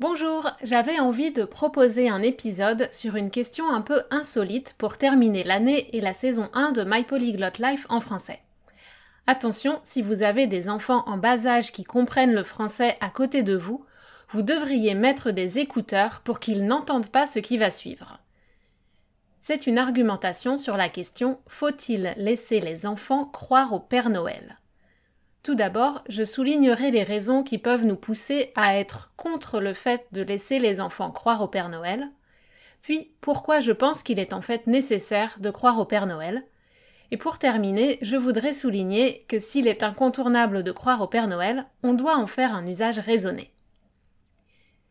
Bonjour, j'avais envie de proposer un épisode sur une question un peu insolite pour terminer l'année et la saison 1 de My Polyglot Life en français. Attention, si vous avez des enfants en bas âge qui comprennent le français à côté de vous, vous devriez mettre des écouteurs pour qu'ils n'entendent pas ce qui va suivre. C'est une argumentation sur la question faut-il laisser les enfants croire au Père Noël? Tout d'abord, je soulignerai les raisons qui peuvent nous pousser à être contre le fait de laisser les enfants croire au Père Noël, puis pourquoi je pense qu'il est en fait nécessaire de croire au Père Noël, et pour terminer, je voudrais souligner que s'il est incontournable de croire au Père Noël, on doit en faire un usage raisonné.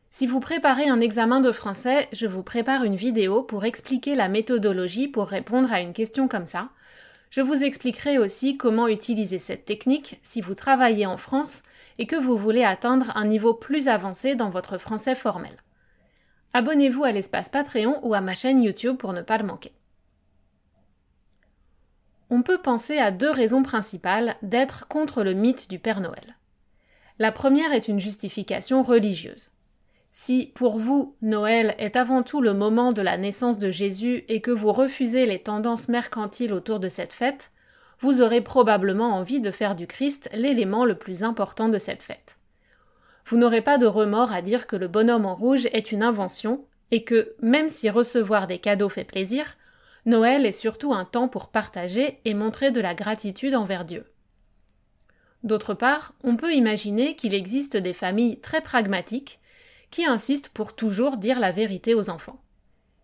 Si vous préparez un examen de français, je vous prépare une vidéo pour expliquer la méthodologie pour répondre à une question comme ça, je vous expliquerai aussi comment utiliser cette technique si vous travaillez en France et que vous voulez atteindre un niveau plus avancé dans votre français formel. Abonnez-vous à l'espace Patreon ou à ma chaîne YouTube pour ne pas le manquer. On peut penser à deux raisons principales d'être contre le mythe du Père Noël. La première est une justification religieuse. Si, pour vous, Noël est avant tout le moment de la naissance de Jésus et que vous refusez les tendances mercantiles autour de cette fête, vous aurez probablement envie de faire du Christ l'élément le plus important de cette fête. Vous n'aurez pas de remords à dire que le bonhomme en rouge est une invention et que, même si recevoir des cadeaux fait plaisir, Noël est surtout un temps pour partager et montrer de la gratitude envers Dieu. D'autre part, on peut imaginer qu'il existe des familles très pragmatiques qui insistent pour toujours dire la vérité aux enfants.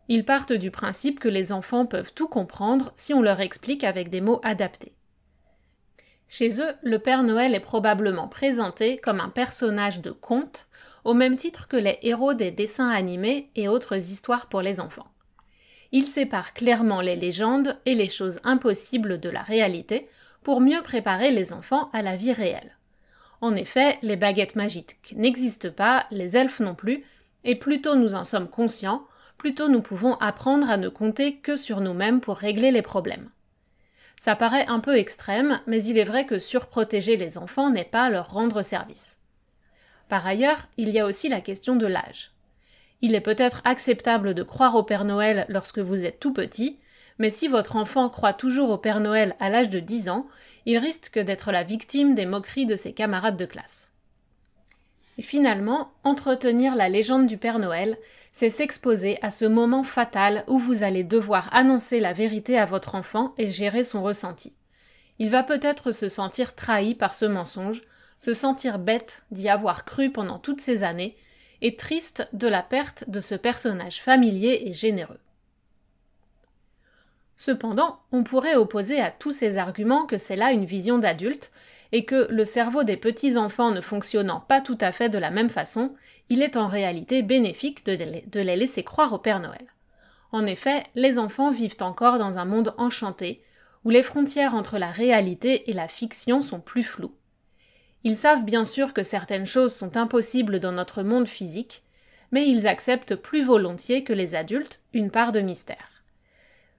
Ils partent du principe que les enfants peuvent tout comprendre si on leur explique avec des mots adaptés. Chez eux, le Père Noël est probablement présenté comme un personnage de conte, au même titre que les héros des dessins animés et autres histoires pour les enfants. Il sépare clairement les légendes et les choses impossibles de la réalité pour mieux préparer les enfants à la vie réelle. En effet, les baguettes magiques n'existent pas, les elfes non plus, et plus tôt nous en sommes conscients, plus tôt nous pouvons apprendre à ne compter que sur nous-mêmes pour régler les problèmes. Ça paraît un peu extrême, mais il est vrai que surprotéger les enfants n'est pas leur rendre service. Par ailleurs, il y a aussi la question de l'âge. Il est peut-être acceptable de croire au Père Noël lorsque vous êtes tout petit, mais si votre enfant croit toujours au Père Noël à l'âge de 10 ans, il risque d'être la victime des moqueries de ses camarades de classe. Et finalement, entretenir la légende du Père Noël, c'est s'exposer à ce moment fatal où vous allez devoir annoncer la vérité à votre enfant et gérer son ressenti. Il va peut-être se sentir trahi par ce mensonge, se sentir bête d'y avoir cru pendant toutes ces années, et triste de la perte de ce personnage familier et généreux. Cependant, on pourrait opposer à tous ces arguments que c'est là une vision d'adulte, et que le cerveau des petits enfants ne fonctionnant pas tout à fait de la même façon, il est en réalité bénéfique de les, laisser croire au Père Noël. En effet, les enfants vivent encore dans un monde enchanté, où les frontières entre la réalité et la fiction sont plus floues. Ils savent bien sûr que certaines choses sont impossibles dans notre monde physique, mais ils acceptent plus volontiers que les adultes une part de mystère.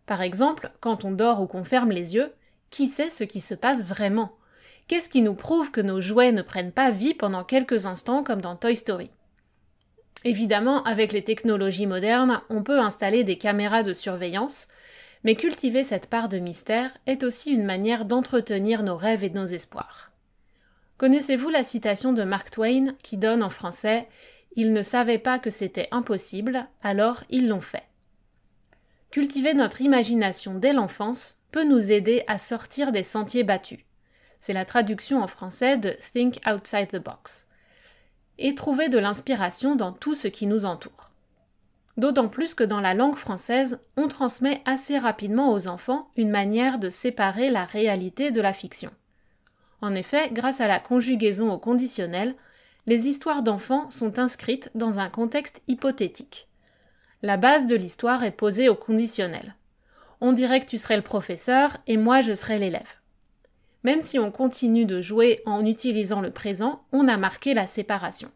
Par exemple, quand on dort ou qu'on ferme les yeux, qui sait ce qui se passe vraiment? Qu'est-ce qui nous prouve que nos jouets ne prennent pas vie pendant quelques instants comme dans Toy Story? Évidemment, avec les technologies modernes, on peut installer des caméras de surveillance, mais cultiver cette part de mystère est aussi une manière d'entretenir nos rêves et nos espoirs. Connaissez-vous la citation de Mark Twain qui donne en français Ils ne savaient pas que c'était impossible, alors ils l'ont fait. Cultiver notre imagination dès l'enfance peut nous aider à sortir des sentiers battus. C'est la traduction en français de Think Outside the Box. Et trouver de l'inspiration dans tout ce qui nous entoure. D'autant plus que dans la langue française, on transmet assez rapidement aux enfants une manière de séparer la réalité de la fiction. En effet, grâce à la conjugaison au conditionnel, les histoires d'enfants sont inscrites dans un contexte hypothétique. La base de l'histoire est posée au conditionnel. On dirait que tu serais le professeur et moi je serais l'élève. Même si on continue de jouer en utilisant le présent, on a marqué la séparation.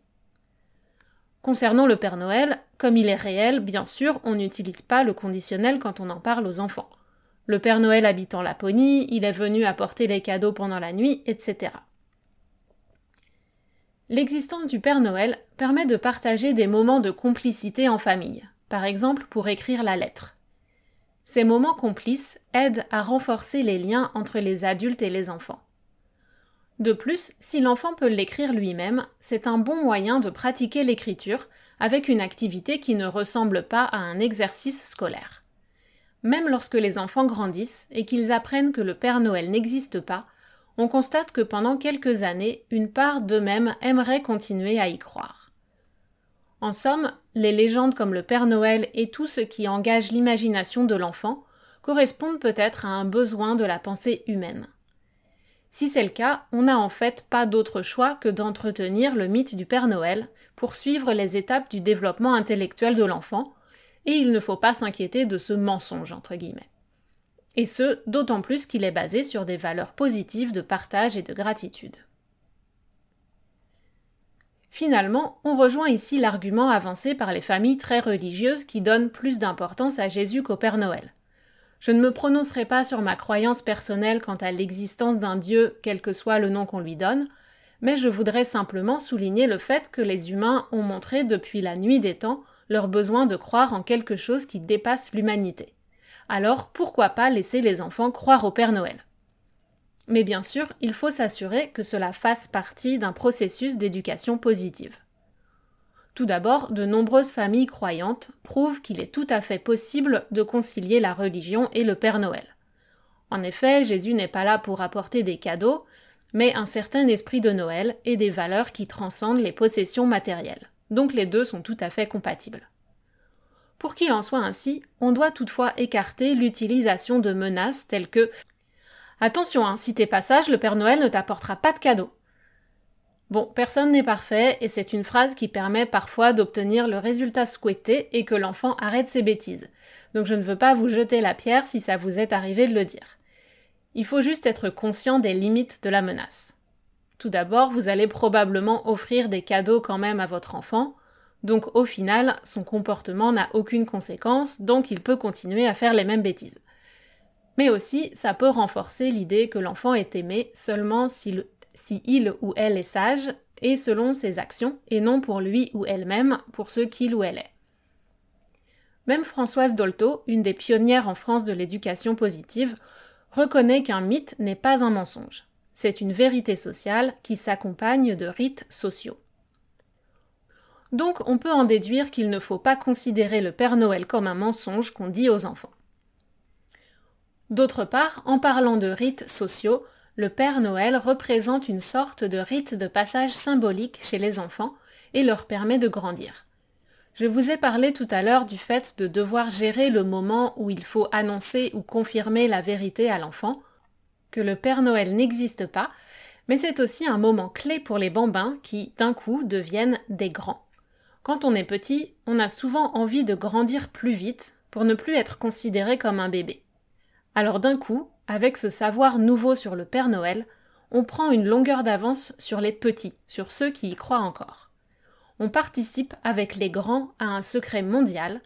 Concernant le Père Noël, comme il est réel, bien sûr, on n'utilise pas le conditionnel quand on en parle aux enfants. Le Père Noël habite en Laponie, il est venu apporter les cadeaux pendant la nuit, etc. L'existence du Père Noël permet de partager des moments de complicité en famille, par exemple pour écrire la lettre. Ces moments complices aident à renforcer les liens entre les adultes et les enfants. De plus, si l'enfant peut l'écrire lui-même, c'est un bon moyen de pratiquer l'écriture avec une activité qui ne ressemble pas à un exercice scolaire. Même lorsque les enfants grandissent et qu'ils apprennent que le Père Noël n'existe pas, on constate que pendant quelques années, une part d'eux-mêmes aimerait continuer à y croire. En somme, les légendes comme le Père Noël et tout ce qui engage l'imagination de l'enfant correspondent peut-être à un besoin de la pensée humaine. Si c'est le cas, on n'a en fait pas d'autre choix que d'entretenir le mythe du Père Noël pour suivre les étapes du développement intellectuel de l'enfant, et il ne faut pas s'inquiéter de ce mensonge entre guillemets. Et ce, d'autant plus qu'il est basé sur des valeurs positives de partage et de gratitude. Finalement, on rejoint ici l'argument avancé par les familles très religieuses qui donnent plus d'importance à Jésus qu'au Père Noël. Je ne me prononcerai pas sur ma croyance personnelle quant à l'existence d'un Dieu, quel que soit le nom qu'on lui donne, mais je voudrais simplement souligner le fait que les humains ont montré depuis la nuit des temps leur besoin de croire en quelque chose qui dépasse l'humanité. Alors pourquoi pas laisser les enfants croire au Père Noël? Mais bien sûr, il faut s'assurer que cela fasse partie d'un processus d'éducation positive. Tout d'abord, de nombreuses familles croyantes prouvent qu'il est tout à fait possible de concilier la religion et le Père Noël. En effet, Jésus n'est pas là pour apporter des cadeaux, mais un certain esprit de Noël et des valeurs qui transcendent les possessions matérielles. Donc les deux sont tout à fait compatibles. Pour qu'il en soit ainsi, on doit toutefois écarter l'utilisation de menaces telles que Attention, hein, si t'es pas sage, le Père Noël ne t'apportera pas de cadeaux. Bon, personne n'est parfait et c'est une phrase qui permet parfois d'obtenir le résultat souhaité et que l'enfant arrête ses bêtises. Donc je ne veux pas vous jeter la pierre si ça vous est arrivé de le dire. Il faut juste être conscient des limites de la menace. Tout d'abord, vous allez probablement offrir des cadeaux quand même à votre enfant, donc au final, son comportement n'a aucune conséquence, donc il peut continuer à faire les mêmes bêtises. Mais aussi, ça peut renforcer l'idée que l'enfant est aimé seulement s'il si il ou elle est sage et selon ses actions, et non pour lui ou elle-même, pour ce qu'il ou elle est. Même Françoise Dolto, une des pionnières en France de l'éducation positive, reconnaît qu'un mythe n'est pas un mensonge. C'est une vérité sociale qui s'accompagne de rites sociaux. Donc on peut en déduire qu'il ne faut pas considérer le Père Noël comme un mensonge qu'on dit aux enfants. D'autre part, en parlant de rites sociaux, le Père Noël représente une sorte de rite de passage symbolique chez les enfants et leur permet de grandir. Je vous ai parlé tout à l'heure du fait de devoir gérer le moment où il faut annoncer ou confirmer la vérité à l'enfant, que le Père Noël n'existe pas, mais c'est aussi un moment clé pour les bambins qui, d'un coup, deviennent des grands. Quand on est petit, on a souvent envie de grandir plus vite pour ne plus être considéré comme un bébé. Alors d'un coup, avec ce savoir nouveau sur le Père Noël, on prend une longueur d'avance sur les petits, sur ceux qui y croient encore. On participe avec les grands à un secret mondial,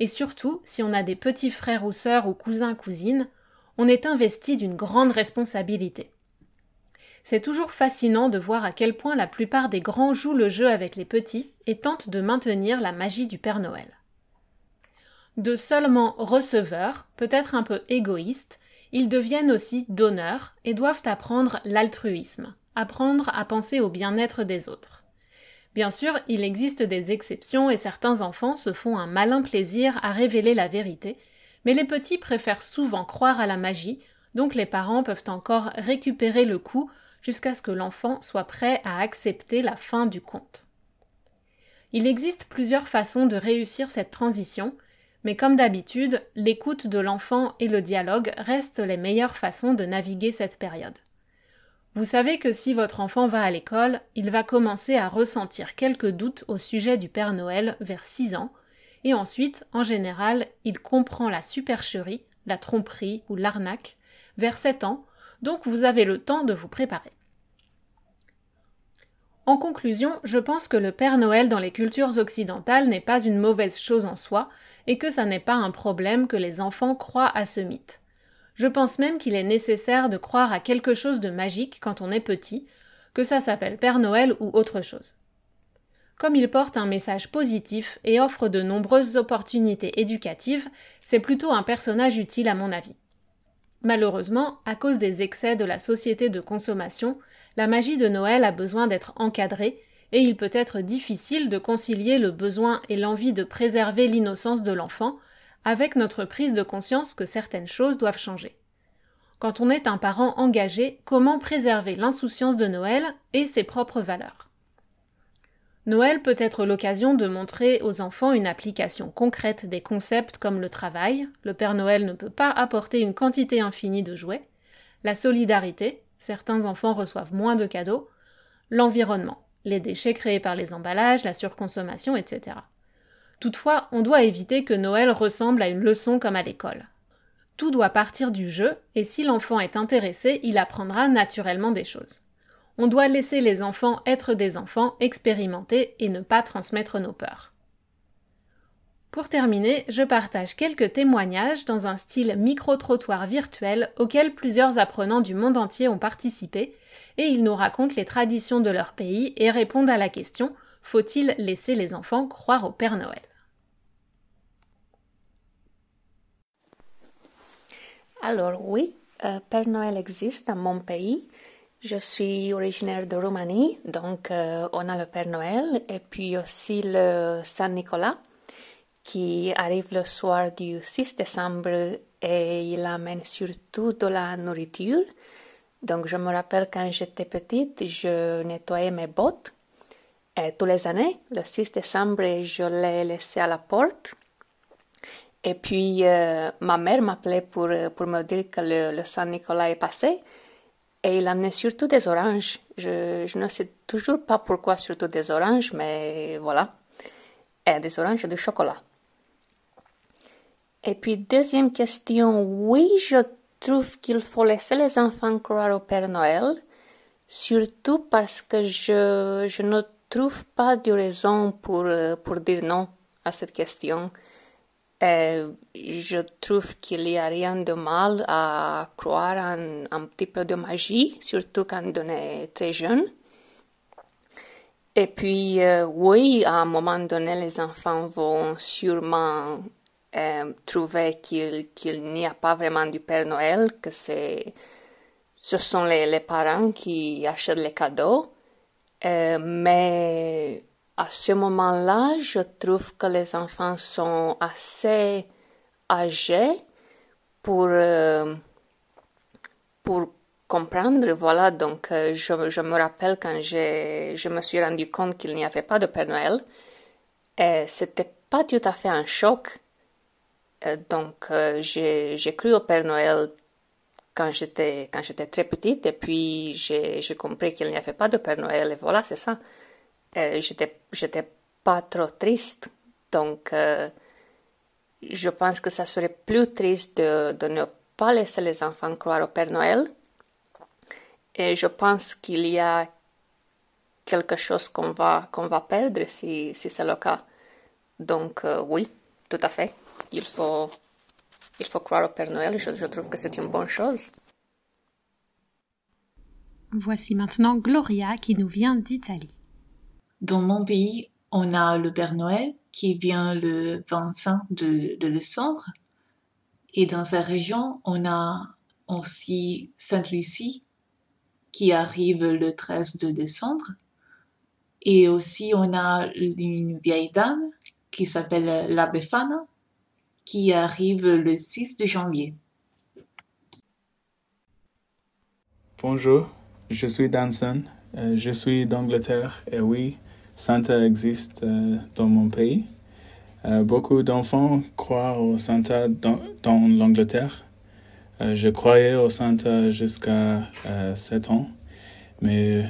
et surtout, si on a des petits frères ou sœurs ou cousins cousines, on est investi d'une grande responsabilité. C'est toujours fascinant de voir à quel point la plupart des grands jouent le jeu avec les petits et tentent de maintenir la magie du Père Noël. De seulement receveurs, peut-être un peu égoïstes, ils deviennent aussi donneurs et doivent apprendre l'altruisme, apprendre à penser au bien-être des autres. Bien sûr, il existe des exceptions et certains enfants se font un malin plaisir à révéler la vérité, mais les petits préfèrent souvent croire à la magie, donc les parents peuvent encore récupérer le coup jusqu'à ce que l'enfant soit prêt à accepter la fin du conte. Il existe plusieurs façons de réussir cette transition, mais comme d'habitude, l'écoute de l'enfant et le dialogue restent les meilleures façons de naviguer cette période. Vous savez que si votre enfant va à l'école, il va commencer à ressentir quelques doutes au sujet du Père Noël vers 6 ans, et ensuite, en général, il comprend la supercherie, la tromperie ou l'arnaque vers 7 ans, donc vous avez le temps de vous préparer. En conclusion, je pense que le Père Noël dans les cultures occidentales n'est pas une mauvaise chose en soi, et que ça n'est pas un problème que les enfants croient à ce mythe. Je pense même qu'il est nécessaire de croire à quelque chose de magique quand on est petit, que ça s'appelle Père Noël ou autre chose. Comme il porte un message positif et offre de nombreuses opportunités éducatives, c'est plutôt un personnage utile à mon avis. Malheureusement, à cause des excès de la société de consommation, la magie de Noël a besoin d'être encadrée, et il peut être difficile de concilier le besoin et l'envie de préserver l'innocence de l'enfant avec notre prise de conscience que certaines choses doivent changer. Quand on est un parent engagé, comment préserver l'insouciance de Noël et ses propres valeurs? Noël peut être l'occasion de montrer aux enfants une application concrète des concepts comme le travail, le Père Noël ne peut pas apporter une quantité infinie de jouets, la solidarité, certains enfants reçoivent moins de cadeaux, l'environnement, les déchets créés par les emballages, la surconsommation, etc. Toutefois, on doit éviter que Noël ressemble à une leçon comme à l'école. Tout doit partir du jeu, et si l'enfant est intéressé, il apprendra naturellement des choses. On doit laisser les enfants être des enfants, expérimentés et ne pas transmettre nos peurs. Pour terminer, je partage quelques témoignages dans un style micro-trottoir virtuel auquel plusieurs apprenants du monde entier ont participé, et ils nous racontent les traditions de leur pays et répondent à la question Faut-il laisser les enfants croire au Père Noël? Alors oui, euh, Père Noël existe dans mon pays. Je suis originaire de Roumanie, donc euh, on a le Père Noël et puis aussi le Saint Nicolas qui arrive le soir du 6 décembre et il amène surtout de la nourriture. Donc je me rappelle quand j'étais petite, je nettoyais mes bottes et tous les années, le 6 décembre, je les laissais à la porte et puis, euh, ma mère m'appelait pour, pour me dire que le, le Saint-Nicolas est passé. Et il amenait surtout des oranges. Je, je, ne sais toujours pas pourquoi surtout des oranges, mais voilà. Et des oranges et du chocolat. Et puis, deuxième question. Oui, je trouve qu'il faut laisser les enfants croire au Père Noël. Surtout parce que je, je ne trouve pas de raison pour, euh, pour dire non à cette question. Euh, je trouve qu'il n'y a rien de mal à croire en un petit peu de magie, surtout quand on est très jeune. Et puis, euh, oui, à un moment donné, les enfants vont sûrement euh, qu'il n'y a pas vraiment du Père Noël, que ce sont les, les parents qui achètent les cadeaux. mais à ce moment-là, je trouve que les enfants sont assez âgés pour, euh, pour comprendre. Voilà, donc euh, je, je, me rappelle quand je me suis rendu compte qu'il n'y avait pas de Père Noël, c'était pas tout à fait un choc. Donc j'ai cru au Père Noël quand j'étais quand j'étais très petite et puis j'ai compris qu'il n'y avait pas de Père Noël et voilà c'est ça euh, j'étais, j'étais pas trop triste. Donc, euh, je pense que ça serait plus triste de, de, ne pas laisser les enfants croire au Père Noël. Et je pense qu'il y a quelque chose qu'on va, qu'on va perdre si, si c'est le cas. Donc, euh, oui, tout à fait. Il faut, il faut croire au Père Noël. Je, je trouve que c'est une bonne chose. Voici maintenant Gloria qui nous vient d'Italie. Dans mon pays, on a le Père Noël qui vient le 25 de, de décembre. Et dans sa région, on a aussi Sainte-Lucie qui arrive le 13 de décembre. Et aussi, on a une vieille dame qui s'appelle la Befana, qui arrive le 6 de janvier. Bonjour, je suis Danson, euh, je suis d'Angleterre et oui, Santa existe euh, dans mon pays. Euh, beaucoup d'enfants croient au Santa dans, dans l'Angleterre. je croyais au Santa jusqu'à 7 ans, mais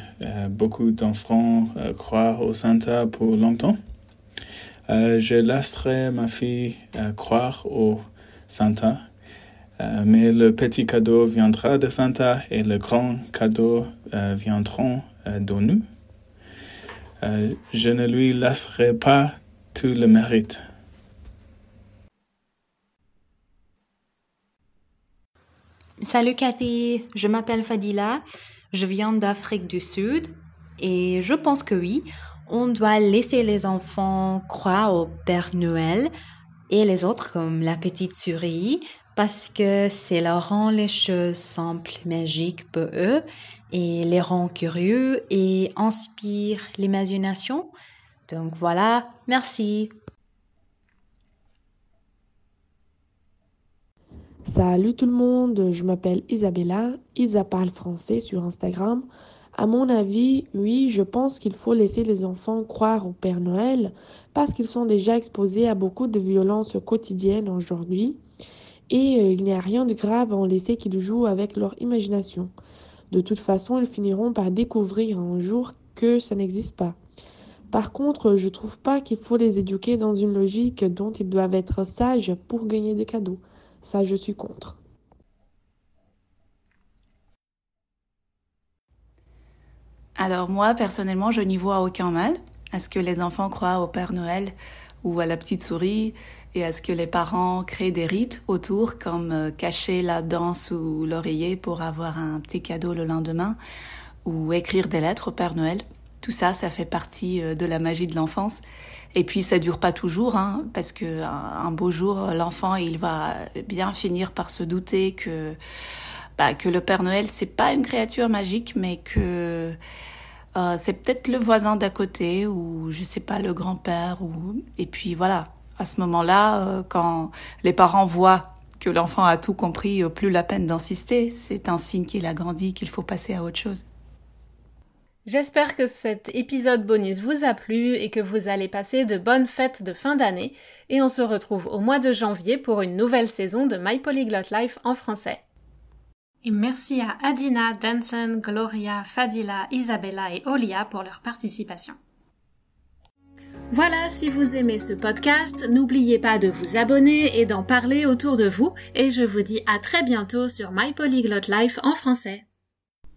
beaucoup d'enfants croient au Santa pour longtemps. Je laisserai ma fille croire au Santa euh, mais le petit cadeau viendra de Santa et le grand cadeau euh, viendront euh, de nous. je ne lui laisserai pas tout le mérite. Salut Cathy, je m'appelle Fadila, je viens d'Afrique du Sud et je pense que oui, on doit laisser les enfants croire au Père Noël et les autres comme la petite souris parce que cela rend les choses simples, magiques pour eux et les rend curieux et inspire l'imagination. Donc voilà, merci. Salut tout le monde, je m'appelle Isabella, Isa parle français sur Instagram. À mon avis, oui, je pense qu'il faut laisser les enfants croire au Père Noël parce qu'ils sont déjà exposés à beaucoup de violences quotidiennes aujourd'hui et euh, il n'y a rien de grave à en laisser qu'ils jouent avec leur imagination. De toute façon, ils finiront par découvrir un jour que ça n'existe pas. Par contre, je trouve pas qu'il faut les éduquer dans une logique dont ils doivent être sages pour gagner des cadeaux. Ça, je suis contre. Alors moi, personnellement, je n'y vois aucun mal à ce que les enfants croient au Père Noël ou à la petite souris et à ce que les parents créent des rites autour, comme euh, cacher la dent sous l'oreiller pour avoir un petit cadeau le lendemain, ou écrire des lettres au Père Noël. Tout ça, ça fait partie euh, de la magie de l'enfance. Et puis ça dure pas toujours, hein, parce que un beau jour, l'enfant il va bien finir par se douter que que le Père Noël c'est pas une créature magique, mais que euh, c'est peut-être le voisin d'à côté ou je sais pas le grand-père ou et puis voilà à ce moment-là, euh, quand les parents voient que l'enfant a tout compris, euh, plus la peine d'insister. C'est un signe qu'il a grandi, qu'il faut passer à autre chose. J'espère que cet épisode bonus vous a plu et que vous allez passer de bonnes fêtes de fin d'année et on se retrouve au mois de janvier pour une nouvelle saison de My Polyglot Life en français. Et merci à Adina, Danson, Gloria, Fadila, Isabella et Olia pour leur participation. Voilà, si vous aimez ce podcast, n'oubliez pas de vous abonner et d'en parler autour de vous, et je vous dis à très bientôt sur My Polyglot Life en français.